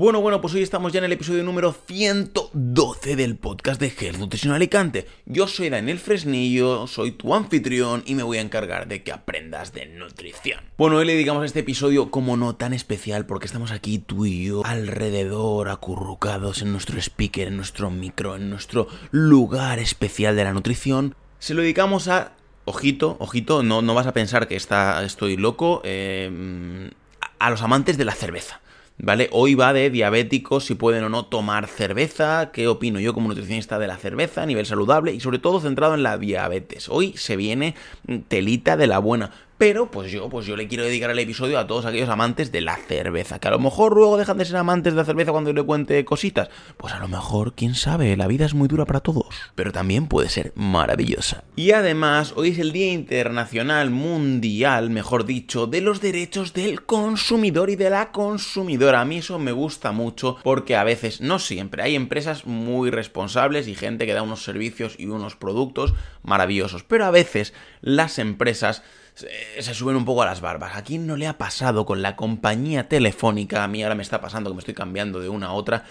Bueno, bueno, pues hoy estamos ya en el episodio número 112 del podcast de Health Nutrition Alicante. Yo soy Daniel Fresnillo, soy tu anfitrión y me voy a encargar de que aprendas de nutrición. Bueno, hoy le dedicamos a este episodio como no tan especial porque estamos aquí tú y yo alrededor, acurrucados en nuestro speaker, en nuestro micro, en nuestro lugar especial de la nutrición. Se lo dedicamos a ojito, ojito, no, no vas a pensar que está, estoy loco, eh, a los amantes de la cerveza. ¿Vale? Hoy va de diabéticos, si pueden o no tomar cerveza, qué opino yo como nutricionista de la cerveza a nivel saludable y sobre todo centrado en la diabetes. Hoy se viene telita de la buena. Pero pues yo, pues yo le quiero dedicar el episodio a todos aquellos amantes de la cerveza. Que a lo mejor luego dejan de ser amantes de la cerveza cuando yo le cuente cositas. Pues a lo mejor, quién sabe, la vida es muy dura para todos. Pero también puede ser maravillosa. Y además, hoy es el Día Internacional Mundial, mejor dicho, de los derechos del consumidor y de la consumidora. A mí eso me gusta mucho porque a veces, no siempre, hay empresas muy responsables y gente que da unos servicios y unos productos maravillosos. Pero a veces las empresas se suben un poco a las barbas. ¿A quién no le ha pasado con la compañía telefónica? A mí ahora me está pasando que me estoy cambiando de una a otra.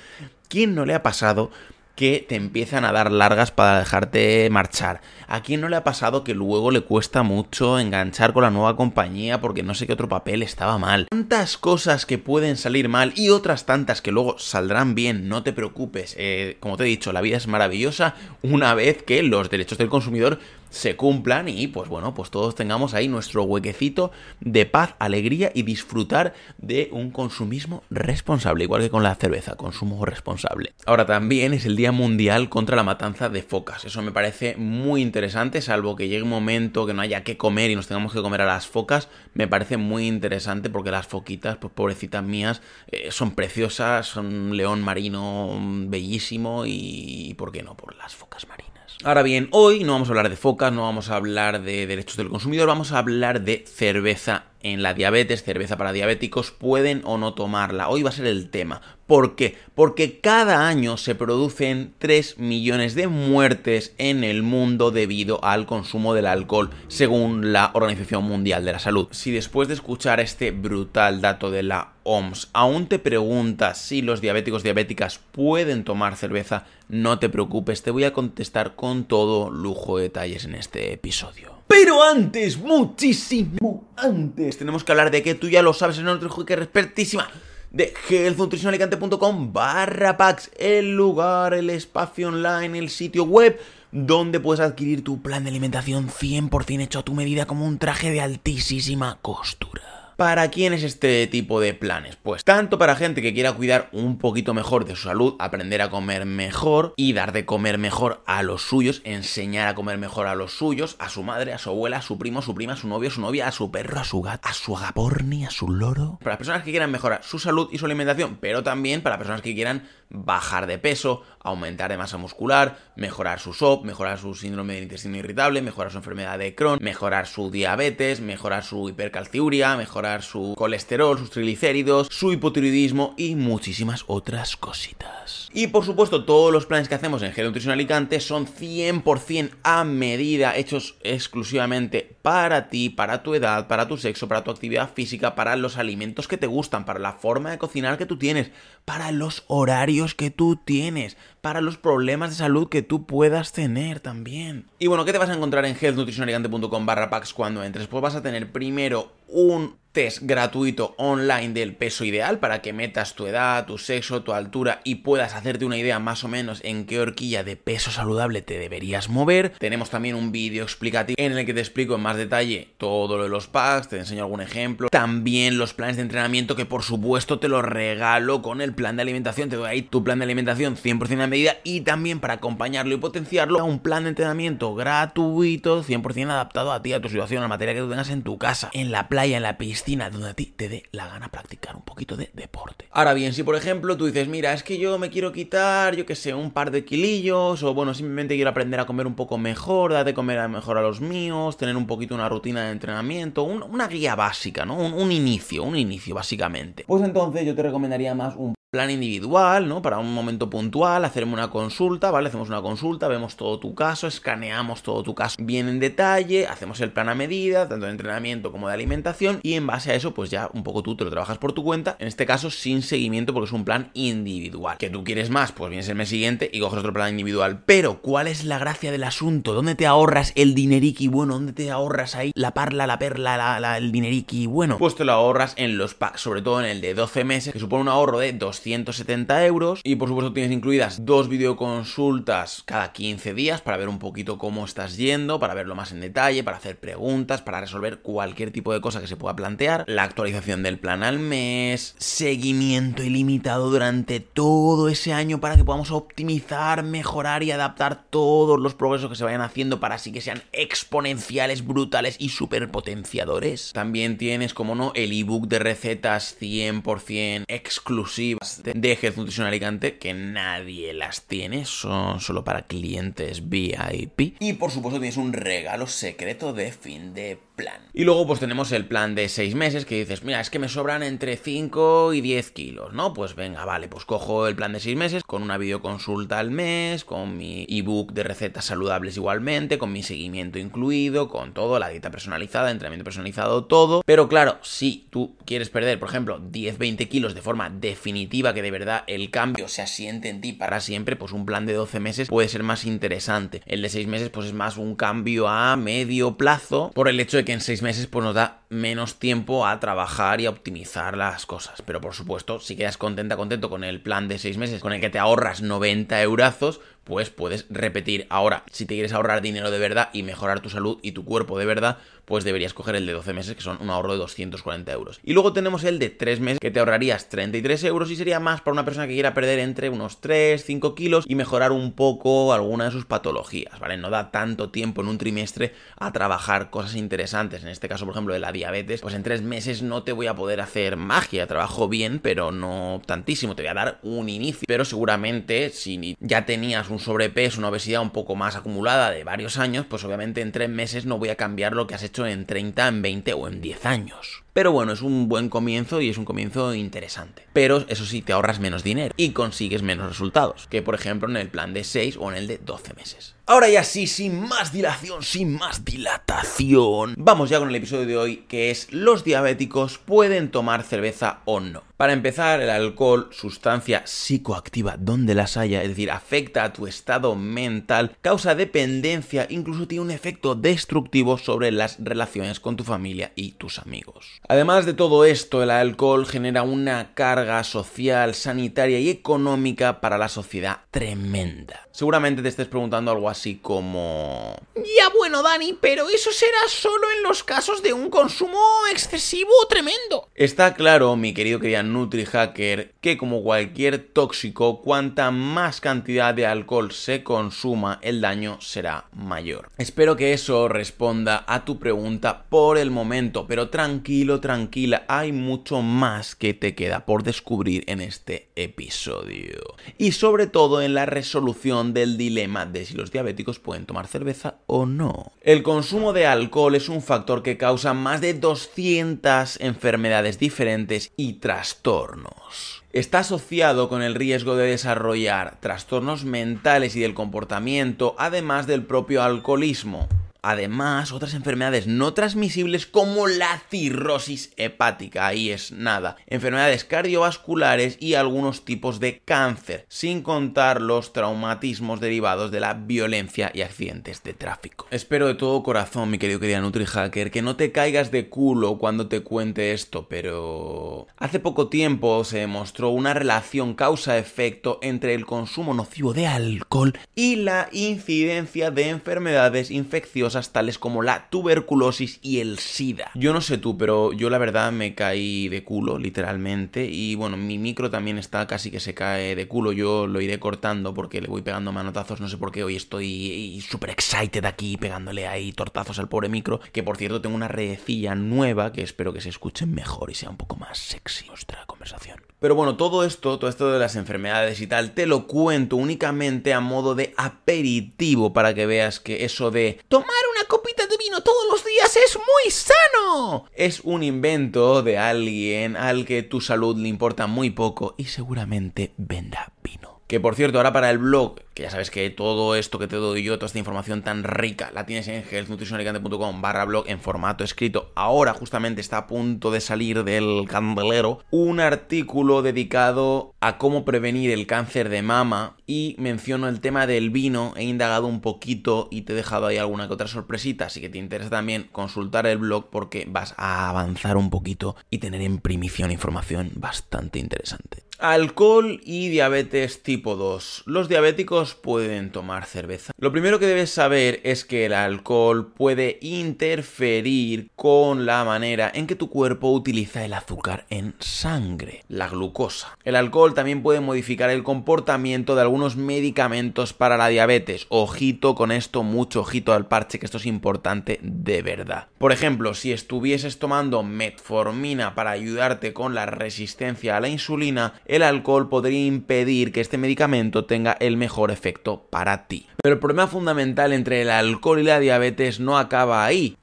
¿Quién no le ha pasado que te empiezan a dar largas para dejarte marchar. ¿A quién no le ha pasado que luego le cuesta mucho enganchar con la nueva compañía porque no sé qué otro papel estaba mal? Tantas cosas que pueden salir mal y otras tantas que luego saldrán bien, no te preocupes. Eh, como te he dicho, la vida es maravillosa una vez que los derechos del consumidor se cumplan y pues bueno, pues todos tengamos ahí nuestro huequecito de paz, alegría y disfrutar de un consumismo responsable, igual que con la cerveza, consumo responsable. Ahora también es el Día Mundial contra la matanza de focas. Eso me parece muy interesante, salvo que llegue un momento que no haya que comer y nos tengamos que comer a las focas, me parece muy interesante porque las foquitas, pues pobrecitas mías, eh, son preciosas, son un león marino bellísimo y, ¿por qué no? Por las focas marinas. Ahora bien, hoy no vamos a hablar de focas, no vamos a hablar de derechos del consumidor, vamos a hablar de cerveza en la diabetes, cerveza para diabéticos, pueden o no tomarla. Hoy va a ser el tema. ¿Por qué? Porque cada año se producen 3 millones de muertes en el mundo debido al consumo del alcohol, según la Organización Mundial de la Salud. Si después de escuchar este brutal dato de la OMS aún te preguntas si los diabéticos diabéticas pueden tomar cerveza, no te preocupes, te voy a contestar con todo lujo de detalles en este episodio. Pero antes, muchísimo antes, tenemos que hablar de que tú ya lo sabes en otro que es expertísima de healthnutritionalicante.com barra packs, el lugar, el espacio online, el sitio web donde puedes adquirir tu plan de alimentación 100% hecho a tu medida como un traje de altísima costura. ¿Para quién es este tipo de planes? Pues tanto para gente que quiera cuidar un poquito mejor de su salud, aprender a comer mejor y dar de comer mejor a los suyos, enseñar a comer mejor a los suyos, a su madre, a su abuela, a su primo, a su prima, a su novio, a su novia, a su perro, a su gato, a su agaporni, a su loro. Para las personas que quieran mejorar su salud y su alimentación, pero también para personas que quieran bajar de peso, aumentar de masa muscular, mejorar su SOP, mejorar su síndrome del intestino irritable, mejorar su enfermedad de Crohn, mejorar su diabetes, mejorar su hipercalciuria, mejorar su colesterol, sus triglicéridos, su hipotiroidismo y muchísimas otras cositas. Y por supuesto, todos los planes que hacemos en Gel Nutrición Alicante son 100% a medida, hechos exclusivamente para ti, para tu edad, para tu sexo, para tu actividad física, para los alimentos que te gustan, para la forma de cocinar que tú tienes, para los horarios que tú tienes, para los problemas de salud que tú puedas tener también. Y bueno, ¿qué te vas a encontrar en healthnutritionalicante.com barra packs cuando entres? Pues vas a tener primero un test gratuito online del peso ideal para que metas tu edad, tu sexo, tu altura y puedas hacerte una idea más o menos en qué horquilla de peso saludable te deberías mover. Tenemos también un vídeo explicativo en el que te explico en más detalle todo lo de los packs, te enseño algún ejemplo. También los planes de entrenamiento que por supuesto te los regalo con el plan de alimentación. Te doy ahí tu plan de alimentación 100% a medida y también para acompañarlo y potenciarlo, un plan de entrenamiento gratuito, 100% adaptado a ti, a tu situación, a la materia que tú tengas en tu casa, en la playa, en la piscina, donde a ti te dé la gana practicar un poquito de deporte. Ahora bien, si por ejemplo tú dices, mira, es que yo me quiero quitar, yo que sé, un par de kilillos, o bueno, simplemente quiero aprender a comer un poco mejor, dar de comer mejor a los míos, tener un poquito una rutina de entrenamiento, una guía básica, ¿no? Un, un inicio, un inicio básicamente. Pues entonces yo te recomendaría más un plan individual, ¿no? Para un momento puntual, hacerme una consulta, ¿vale? Hacemos una consulta, vemos todo tu caso, escaneamos todo tu caso bien en detalle, hacemos el plan a medida, tanto de entrenamiento como de alimentación, y en base a eso, pues ya un poco tú te lo trabajas por tu cuenta, en este caso sin seguimiento porque es un plan individual. Que tú quieres más, pues vienes el mes siguiente y coges otro plan individual. Pero, ¿cuál es la gracia del asunto? ¿Dónde te ahorras el dineriki bueno? ¿Dónde te ahorras ahí la parla, la perla, el dineriki bueno? Pues te lo ahorras en los packs, sobre todo en el de 12 meses, que supone un ahorro de 200 170 euros. Y por supuesto tienes incluidas dos videoconsultas cada 15 días para ver un poquito cómo estás yendo, para verlo más en detalle, para hacer preguntas, para resolver cualquier tipo de cosa que se pueda plantear, la actualización del plan al mes, seguimiento ilimitado durante todo ese año para que podamos optimizar, mejorar y adaptar todos los progresos que se vayan haciendo para así que sean exponenciales, brutales y superpotenciadores. También tienes, como no, el ebook de recetas 100% exclusivas de Health Nutrition Alicante que nadie las tiene, son solo para clientes VIP. Y por supuesto tienes un regalo secreto de fin de plan. Y luego pues tenemos el plan de 6 meses que dices, mira, es que me sobran entre 5 y 10 kilos, ¿no? Pues venga, vale, pues cojo el plan de 6 meses con una videoconsulta al mes, con mi ebook de recetas saludables igualmente, con mi seguimiento incluido, con todo, la dieta personalizada, entrenamiento personalizado, todo. Pero claro, si tú quieres perder, por ejemplo, 10-20 kilos de forma definitiva, que de verdad el cambio se asiente en ti para siempre, pues un plan de 12 meses puede ser más interesante. El de 6 meses pues es más un cambio a medio plazo por el hecho de que en 6 meses pues nos da menos tiempo a trabajar y a optimizar las cosas. Pero por supuesto, si quedas contenta, contento con el plan de 6 meses con el que te ahorras 90 eurazos, pues puedes repetir. Ahora, si te quieres ahorrar dinero de verdad y mejorar tu salud y tu cuerpo de verdad, pues deberías coger el de 12 meses, que son un ahorro de 240 euros. Y luego tenemos el de 3 meses, que te ahorrarías 33 euros y sería más para una persona que quiera perder entre unos 3, 5 kilos y mejorar un poco alguna de sus patologías, ¿vale? No da tanto tiempo en un trimestre a trabajar cosas interesantes. En este caso, por ejemplo, de la diabetes, pues en 3 meses no te voy a poder hacer magia. Trabajo bien, pero no tantísimo. Te voy a dar un inicio. Pero seguramente, si ya tenías un sobrepeso, una obesidad un poco más acumulada de varios años, pues obviamente en 3 meses no voy a cambiar lo que has hecho en 30, en 20 o en 10 años. Pero bueno, es un buen comienzo y es un comienzo interesante. Pero eso sí, te ahorras menos dinero y consigues menos resultados que por ejemplo en el plan de 6 o en el de 12 meses. Ahora ya sí, sin más dilación, sin más dilatación, vamos ya con el episodio de hoy que es ¿los diabéticos pueden tomar cerveza o no? Para empezar, el alcohol, sustancia psicoactiva donde las haya, es decir, afecta a tu estado mental, causa dependencia, incluso tiene un efecto destructivo sobre las relaciones con tu familia y tus amigos. Además de todo esto, el alcohol genera una carga social, sanitaria y económica para la sociedad tremenda. Seguramente te estés preguntando algo así como... Ya bueno, Dani, pero eso será solo en los casos de un consumo excesivo o tremendo. Está claro, mi querido querido NutriHacker, que como cualquier tóxico, cuanta más cantidad de alcohol se consuma, el daño será mayor. Espero que eso responda a tu pregunta por el momento, pero tranquilo, tranquila, hay mucho más que te queda por descubrir en este episodio. Y sobre todo en la resolución del dilema de si los diabéticos pueden tomar cerveza o no. El consumo de alcohol es un factor que causa más de 200 enfermedades diferentes y trastornos. Está asociado con el riesgo de desarrollar trastornos mentales y del comportamiento, además del propio alcoholismo. Además, otras enfermedades no transmisibles como la cirrosis hepática, ahí es nada, enfermedades cardiovasculares y algunos tipos de cáncer, sin contar los traumatismos derivados de la violencia y accidentes de tráfico. Espero de todo corazón, mi querido querida NutriHacker, que no te caigas de culo cuando te cuente esto, pero hace poco tiempo se demostró una relación causa-efecto entre el consumo nocivo de alcohol y la incidencia de enfermedades infecciosas peligrosas tales como la tuberculosis y el SIDA. Yo no sé tú, pero yo la verdad me caí de culo, literalmente, y bueno, mi micro también está casi que se cae de culo, yo lo iré cortando porque le voy pegando manotazos, no sé por qué hoy estoy súper excited aquí pegándole ahí tortazos al pobre micro, que por cierto tengo una redecilla nueva que espero que se escuche mejor y sea un poco más sexy nuestra conversación. Pero bueno, todo esto, todo esto de las enfermedades y tal, te lo cuento únicamente a modo de aperitivo para que veas que eso de tomar una copita de vino todos los días es muy sano. Es un invento de alguien al que tu salud le importa muy poco y seguramente venda. Que por cierto, ahora para el blog, que ya sabes que todo esto que te doy yo, toda esta información tan rica, la tienes en healthnutritionalicante.com barra blog en formato escrito. Ahora justamente está a punto de salir del candelero un artículo dedicado a cómo prevenir el cáncer de mama y menciono el tema del vino, he indagado un poquito y te he dejado ahí alguna que otra sorpresita, así que te interesa también consultar el blog porque vas a avanzar un poquito y tener en primición información bastante interesante. Alcohol y diabetes tipo 2. Los diabéticos pueden tomar cerveza. Lo primero que debes saber es que el alcohol puede interferir con la manera en que tu cuerpo utiliza el azúcar en sangre, la glucosa. El alcohol también puede modificar el comportamiento de algunos medicamentos para la diabetes. Ojito con esto, mucho ojito al parche, que esto es importante de verdad. Por ejemplo, si estuvieses tomando metformina para ayudarte con la resistencia a la insulina, el alcohol podría impedir que este medicamento tenga el mejor efecto para ti. Pero el problema fundamental entre el alcohol y la diabetes no acaba ahí.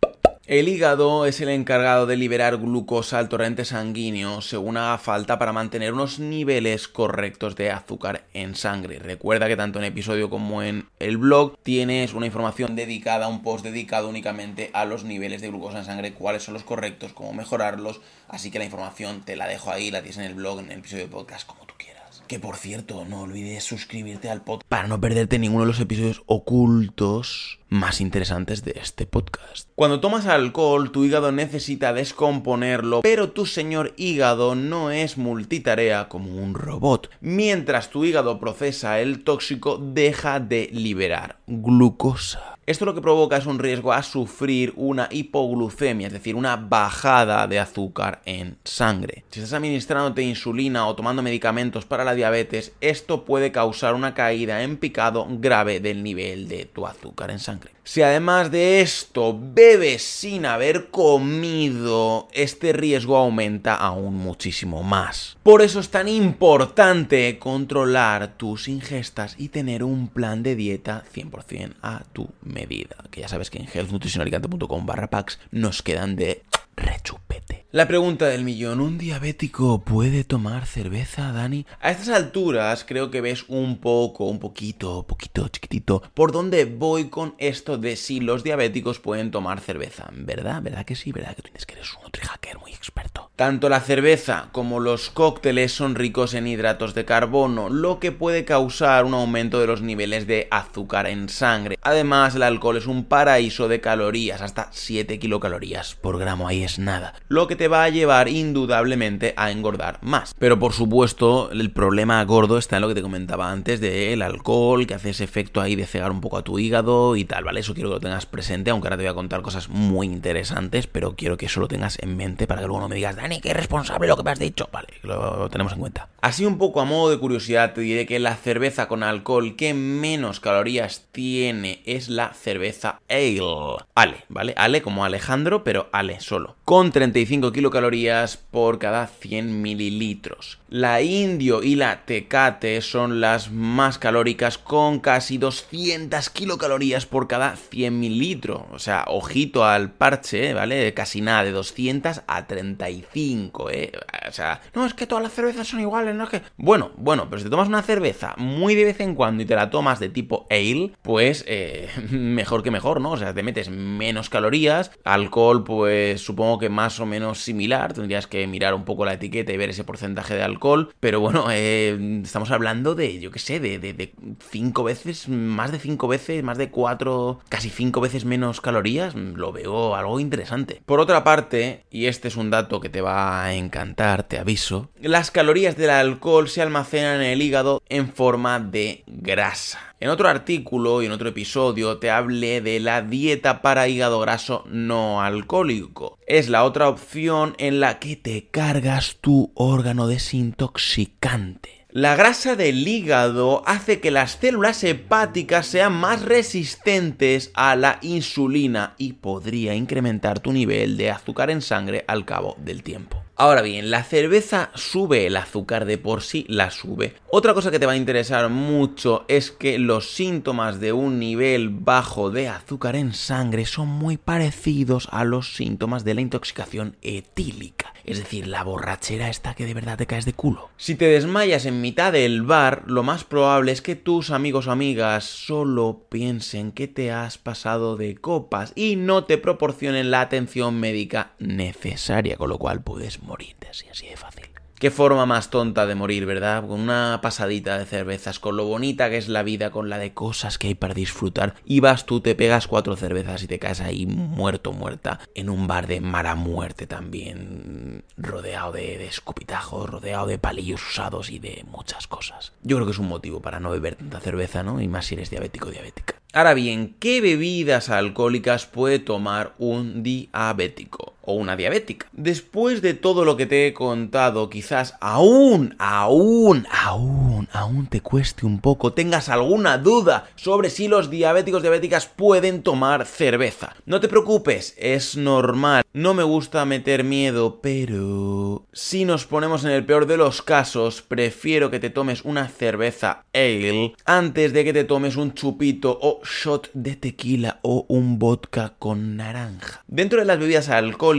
El hígado es el encargado de liberar glucosa al torrente sanguíneo según haga falta para mantener unos niveles correctos de azúcar en sangre. Recuerda que tanto en episodio como en el blog tienes una información dedicada, un post dedicado únicamente a los niveles de glucosa en sangre, cuáles son los correctos, cómo mejorarlos. Así que la información te la dejo ahí, la tienes en el blog, en el episodio de podcast, como. Que por cierto, no olvides suscribirte al podcast para no perderte ninguno de los episodios ocultos más interesantes de este podcast. Cuando tomas alcohol, tu hígado necesita descomponerlo, pero tu señor hígado no es multitarea como un robot. Mientras tu hígado procesa el tóxico, deja de liberar glucosa. Esto lo que provoca es un riesgo a sufrir una hipoglucemia, es decir, una bajada de azúcar en sangre. Si estás administrándote insulina o tomando medicamentos para la diabetes, esto puede causar una caída en picado grave del nivel de tu azúcar en sangre. Si además de esto bebes sin haber comido, este riesgo aumenta aún muchísimo más. Por eso es tan importante controlar tus ingestas y tener un plan de dieta 100% a tu medida. Que ya sabes que en healthnutritionalicante.com barra packs nos quedan de rechupete. La pregunta del millón, ¿un diabético puede tomar cerveza, Dani? A estas alturas creo que ves un poco, un poquito, poquito, chiquitito, por dónde voy con esto de si los diabéticos pueden tomar cerveza. ¿Verdad? ¿Verdad que sí? ¿Verdad que tú tienes que eres un nutrihacker muy experto? Tanto la cerveza como los cócteles son ricos en hidratos de carbono, lo que puede causar un aumento de los niveles de azúcar en sangre. Además, el alcohol es un paraíso de calorías, hasta 7 kilocalorías por gramo, ahí nada. Lo que te va a llevar indudablemente a engordar más. Pero por supuesto, el problema gordo está en lo que te comentaba antes del alcohol, que hace ese efecto ahí de cegar un poco a tu hígado y tal, ¿vale? Eso quiero que lo tengas presente, aunque ahora te voy a contar cosas muy interesantes, pero quiero que eso lo tengas en mente para que luego no me digas, Dani, que responsable lo que me has dicho. Vale, lo, lo tenemos en cuenta. Así un poco a modo de curiosidad te diré que la cerveza con alcohol que menos calorías tiene es la cerveza Ale. Ale, ¿vale? Ale como Alejandro, pero Ale solo. Con 35 kilocalorías por cada 100 mililitros. La indio y la tecate son las más calóricas con casi 200 kilocalorías por cada 100 mililitros. O sea, ojito al parche, ¿vale? Casi nada, de 200 a 35, ¿eh? O sea, no, es que todas las cervezas son iguales, no es que... Bueno, bueno, pero si te tomas una cerveza muy de vez en cuando y te la tomas de tipo ale, pues eh, mejor que mejor, ¿no? O sea, te metes menos calorías, alcohol, pues supongo que más o menos similar, tendrías que mirar un poco la etiqueta y ver ese porcentaje de alcohol, pero bueno, eh, estamos hablando de, yo qué sé, de, de, de cinco veces, más de cinco veces, más de cuatro, casi cinco veces menos calorías, lo veo algo interesante. Por otra parte, y este es un dato que te va a encantar, te aviso. Las calorías del alcohol se almacenan en el hígado en forma de grasa. En otro artículo y en otro episodio te hablé de la dieta para hígado graso no alcohólico. Es la otra opción en la que te cargas tu órgano desintoxicante. La grasa del hígado hace que las células hepáticas sean más resistentes a la insulina y podría incrementar tu nivel de azúcar en sangre al cabo del tiempo. Ahora bien, la cerveza sube el azúcar de por sí, la sube. Otra cosa que te va a interesar mucho es que los síntomas de un nivel bajo de azúcar en sangre son muy parecidos a los síntomas de la intoxicación etílica. Es decir, la borrachera está que de verdad te caes de culo. Si te desmayas en mitad del bar, lo más probable es que tus amigos o amigas solo piensen que te has pasado de copas y no te proporcionen la atención médica necesaria, con lo cual puedes morirte así, así de fácil. Qué forma más tonta de morir, ¿verdad? Con una pasadita de cervezas, con lo bonita que es la vida, con la de cosas que hay para disfrutar. Y vas tú, te pegas cuatro cervezas y te caes ahí muerto, muerta, en un bar de mala muerte también, rodeado de, de escupitajos, rodeado de palillos usados y de muchas cosas. Yo creo que es un motivo para no beber tanta cerveza, ¿no? Y más si eres diabético o diabética. Ahora bien, ¿qué bebidas alcohólicas puede tomar un diabético? O una diabética. Después de todo lo que te he contado, quizás aún, aún, aún, aún te cueste un poco, tengas alguna duda sobre si los diabéticos diabéticas pueden tomar cerveza. No te preocupes, es normal. No me gusta meter miedo, pero si nos ponemos en el peor de los casos, prefiero que te tomes una cerveza ale antes de que te tomes un chupito o shot de tequila o un vodka con naranja. Dentro de las bebidas alcohólicas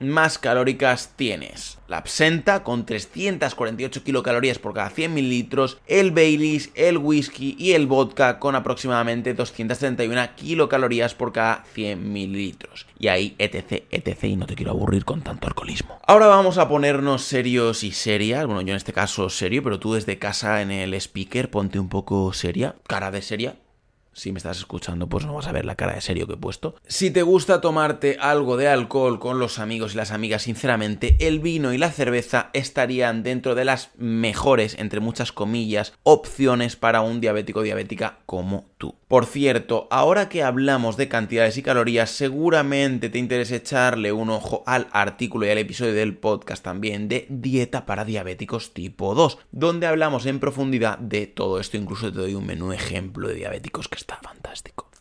más calóricas tienes la absenta con 348 kilocalorías por cada 100 mililitros, el Baileys, el whisky y el vodka con aproximadamente 231 kilocalorías por cada 100 mililitros. Y ahí etc, etc y no te quiero aburrir con tanto alcoholismo. Ahora vamos a ponernos serios y serias, bueno yo en este caso serio, pero tú desde casa en el speaker ponte un poco seria, cara de seria, si me estás escuchando, pues no vas a ver la cara de serio que he puesto. Si te gusta tomarte algo de alcohol con los amigos y las amigas, sinceramente, el vino y la cerveza estarían dentro de las mejores, entre muchas comillas, opciones para un diabético diabética como tú. Por cierto, ahora que hablamos de cantidades y calorías, seguramente te interesa echarle un ojo al artículo y al episodio del podcast también de dieta para diabéticos tipo 2, donde hablamos en profundidad de todo esto, incluso te doy un menú ejemplo de diabéticos que está fantástico.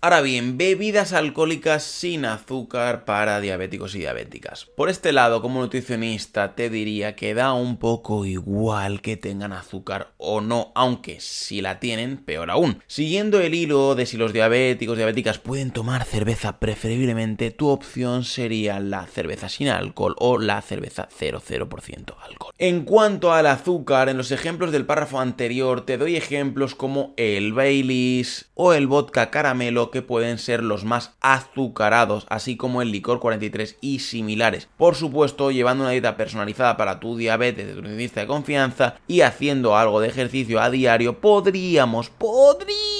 Ahora bien, bebidas alcohólicas sin azúcar para diabéticos y diabéticas. Por este lado, como nutricionista, te diría que da un poco igual que tengan azúcar o no, aunque si la tienen, peor aún. Siguiendo el hilo de si los diabéticos y diabéticas pueden tomar cerveza preferiblemente, tu opción sería la cerveza sin alcohol o la cerveza 00% alcohol. En cuanto al azúcar, en los ejemplos del párrafo anterior te doy ejemplos como el Baileys o el vodka caramelo que pueden ser los más azucarados, así como el licor 43 y similares. Por supuesto, llevando una dieta personalizada para tu diabetes de tu nutricionista de confianza y haciendo algo de ejercicio a diario, podríamos, podríamos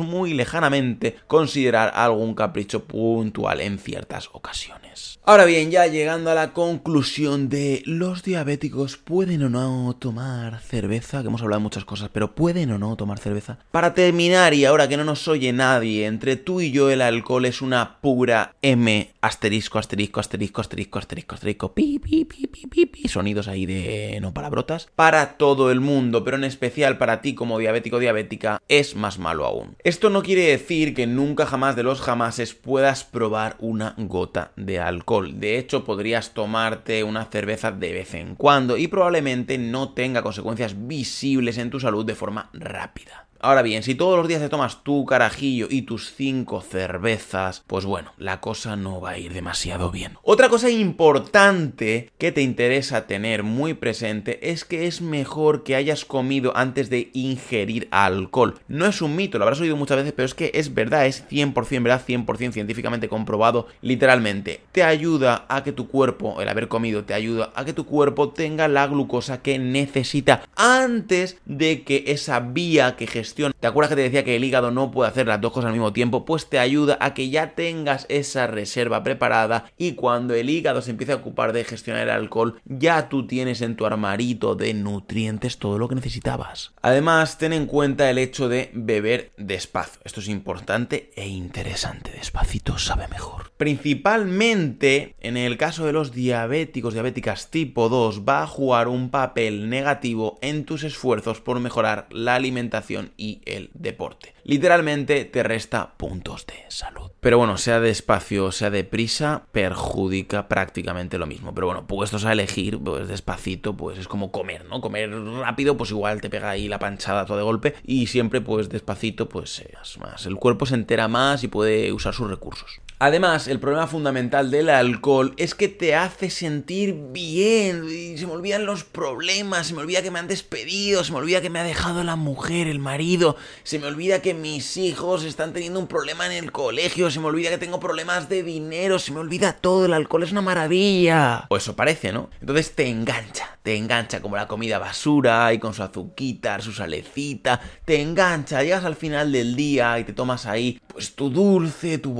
muy lejanamente considerar algún capricho puntual en ciertas ocasiones. Ahora bien, ya llegando a la conclusión de los diabéticos pueden o no tomar cerveza, que hemos hablado de muchas cosas, pero pueden o no tomar cerveza. Para terminar, y ahora que no nos oye nadie, entre tú y yo el alcohol es una pura M asterisco, asterisco, asterisco, asterisco, asterisco, asterisco, pi, pi, pi, pi, pi, pi, sonidos ahí de no palabrotas, para todo el mundo, pero en especial para ti como diabético diabética, es más malo Esto no quiere decir que nunca jamás de los jamases puedas probar una gota de alcohol de hecho, podrías tomarte una cerveza de vez en cuando y probablemente no tenga consecuencias visibles en tu salud de forma rápida. Ahora bien, si todos los días te tomas tu carajillo y tus cinco cervezas, pues bueno, la cosa no va a ir demasiado bien. Otra cosa importante que te interesa tener muy presente es que es mejor que hayas comido antes de ingerir alcohol. No es un mito, lo habrás oído muchas veces, pero es que es verdad, es 100% verdad, 100% científicamente comprobado, literalmente. Te ayuda a que tu cuerpo, el haber comido, te ayuda a que tu cuerpo tenga la glucosa que necesita antes de que esa vía que gestiona ¿Te acuerdas que te decía que el hígado no puede hacer las dos cosas al mismo tiempo? Pues te ayuda a que ya tengas esa reserva preparada y cuando el hígado se empiece a ocupar de gestionar el alcohol, ya tú tienes en tu armarito de nutrientes todo lo que necesitabas. Además, ten en cuenta el hecho de beber despacio. Esto es importante e interesante. Despacito sabe mejor. Principalmente en el caso de los diabéticos, diabéticas tipo 2, va a jugar un papel negativo en tus esfuerzos por mejorar la alimentación y el deporte. Literalmente te resta puntos de salud. Pero bueno, sea despacio, sea deprisa, perjudica prácticamente lo mismo. Pero bueno, puestos a elegir, pues despacito, pues es como comer, ¿no? Comer rápido, pues igual te pega ahí la panchada todo de golpe. Y siempre, pues despacito, pues más. El cuerpo se entera más y puede usar sus recursos. Además, el problema fundamental del alcohol es que te hace sentir bien y se me olvidan los problemas, se me olvida que me han despedido, se me olvida que me ha dejado la mujer, el marido, se me olvida que mis hijos están teniendo un problema en el colegio, se me olvida que tengo problemas de dinero, se me olvida todo, el alcohol es una maravilla. O eso parece, ¿no? Entonces te engancha, te engancha como la comida basura y con su azuquita, su salecita, te engancha, llegas al final del día y te tomas ahí pues tu dulce, tu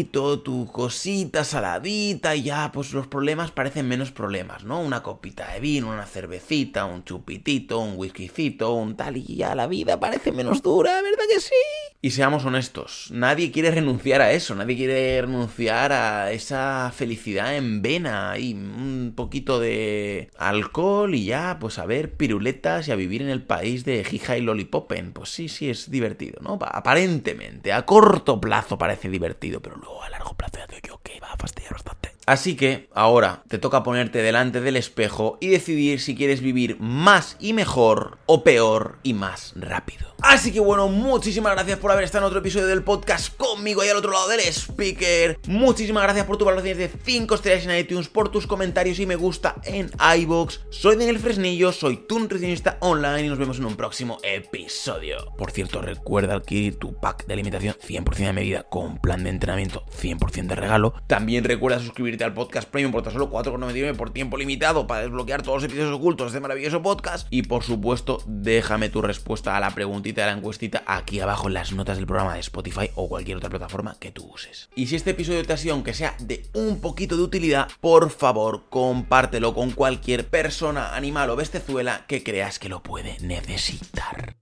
bollito, tu cosita saladita y ya pues los problemas parecen menos problemas, ¿no? Una copita de vino, una cervecita, un chupitito, un whiskycito, un tal y ya la vida parece menos dura, ¿verdad que sí? Y seamos honestos, nadie quiere renunciar a eso, nadie quiere renunciar a esa felicidad en vena y un poquito de alcohol y ya, pues a ver piruletas y a vivir en el país de jija y lollipopen. Pues sí, sí, es divertido, ¿no? Aparentemente, a corto plazo parece divertido, pero luego a largo plazo ya yo que va a fastidiar bastante. Así que ahora te toca ponerte delante del espejo y decidir si quieres vivir más y mejor o peor y más rápido. Así que bueno, muchísimas gracias por haber estado en otro episodio del podcast conmigo ahí al otro lado del speaker. Muchísimas gracias por tu valoración de 5 estrellas en iTunes, por tus comentarios y me gusta en iBox. Soy Daniel Fresnillo, soy tu nutricionista online y nos vemos en un próximo episodio. Por cierto, recuerda adquirir tu pack de alimentación 100% de medida con plan de entrenamiento 100% de regalo. También recuerda suscribirte al podcast premium por tan solo 4,99 por tiempo limitado para desbloquear todos los episodios ocultos de este maravilloso podcast. Y por supuesto, déjame tu respuesta a la pregunta de la encuestita aquí abajo en las notas del programa de Spotify o cualquier otra plataforma que tú uses. Y si este episodio te ha sido, aunque sea de un poquito de utilidad, por favor, compártelo con cualquier persona, animal o bestezuela que creas que lo puede necesitar.